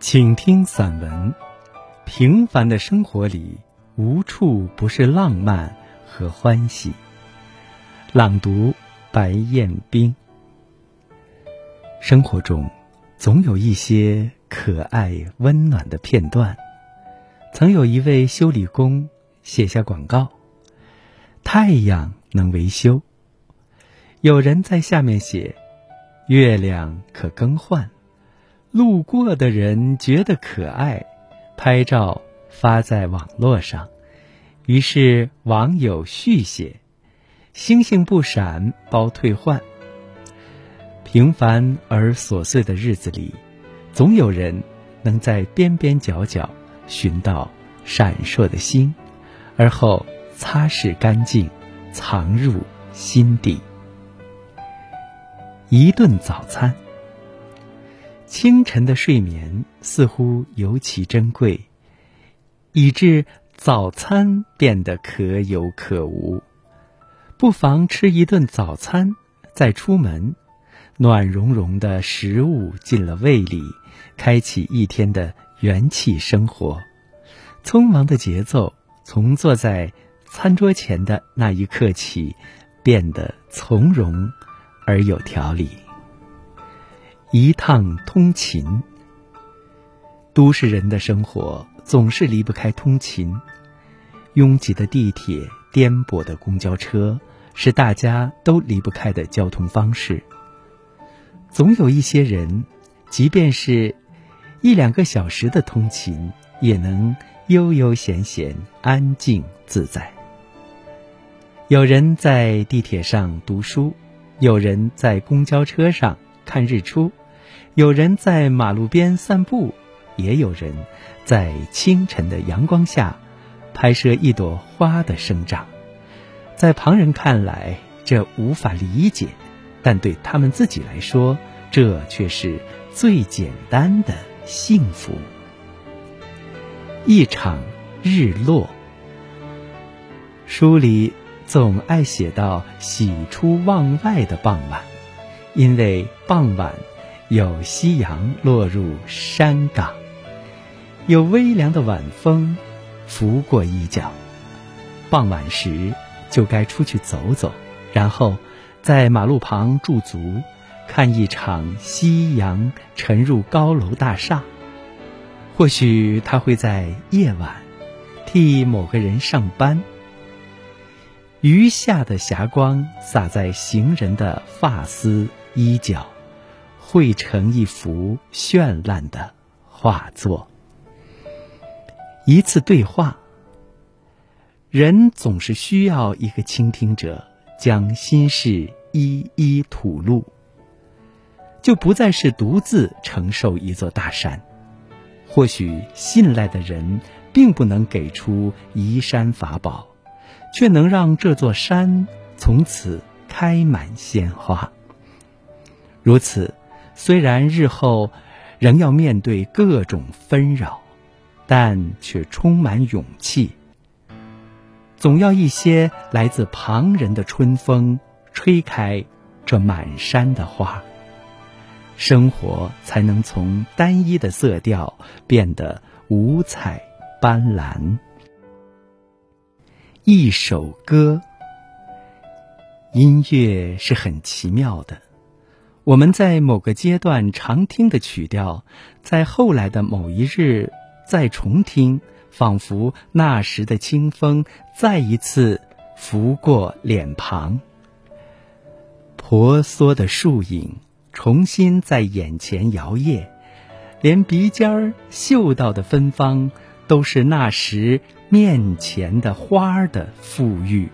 请听散文。平凡的生活里，无处不是浪漫和欢喜。朗读：白彦冰。生活中，总有一些可爱温暖的片段。曾有一位修理工写下广告：“太阳能维修。”有人在下面写：“月亮可更换。”路过的人觉得可爱，拍照发在网络上，于是网友续写：“星星不闪，包退换。”平凡而琐碎的日子里，总有人能在边边角角寻到闪烁的星，而后擦拭干净，藏入心底。一顿早餐。清晨的睡眠似乎尤其珍贵，以致早餐变得可有可无。不妨吃一顿早餐再出门，暖融融的食物进了胃里，开启一天的元气生活。匆忙的节奏从坐在餐桌前的那一刻起，变得从容而有条理。一趟通勤，都市人的生活总是离不开通勤。拥挤的地铁、颠簸的公交车，是大家都离不开的交通方式。总有一些人，即便是一两个小时的通勤，也能悠悠闲闲、安静自在。有人在地铁上读书，有人在公交车上。看日出，有人在马路边散步，也有人在清晨的阳光下拍摄一朵花的生长。在旁人看来，这无法理解，但对他们自己来说，这却是最简单的幸福。一场日落，书里总爱写到喜出望外的傍晚。因为傍晚有夕阳落入山岗，有微凉的晚风拂过衣角。傍晚时就该出去走走，然后在马路旁驻足，看一场夕阳沉入高楼大厦。或许他会在夜晚替某个人上班。余下的霞光洒在行人的发丝。衣角汇成一幅绚烂的画作。一次对话，人总是需要一个倾听者，将心事一一吐露，就不再是独自承受一座大山。或许信赖的人并不能给出移山法宝，却能让这座山从此开满鲜花。如此，虽然日后仍要面对各种纷扰，但却充满勇气。总要一些来自旁人的春风，吹开这满山的花，生活才能从单一的色调变得五彩斑斓。一首歌，音乐是很奇妙的。我们在某个阶段常听的曲调，在后来的某一日再重听，仿佛那时的清风再一次拂过脸庞。婆娑的树影重新在眼前摇曳，连鼻尖儿嗅到的芬芳，都是那时面前的花儿的馥郁。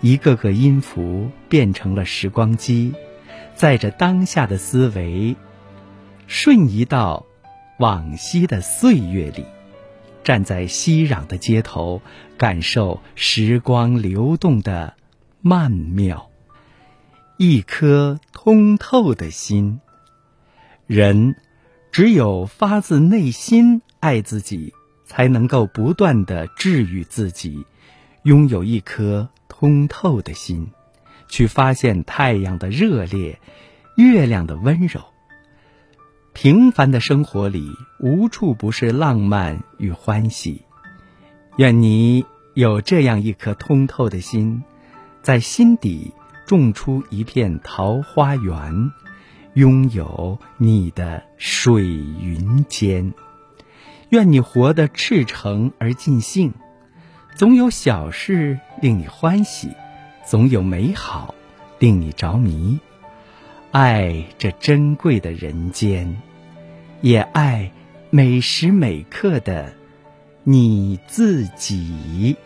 一个个音符变成了时光机。载着当下的思维，瞬移到往昔的岁月里，站在熙攘的街头，感受时光流动的曼妙。一颗通透的心，人只有发自内心爱自己，才能够不断的治愈自己。拥有一颗通透的心。去发现太阳的热烈，月亮的温柔。平凡的生活里，无处不是浪漫与欢喜。愿你有这样一颗通透的心，在心底种出一片桃花源，拥有你的水云间。愿你活得赤诚而尽兴，总有小事令你欢喜，总有美好令你着迷。爱这珍贵的人间，也爱每时每刻的你自己。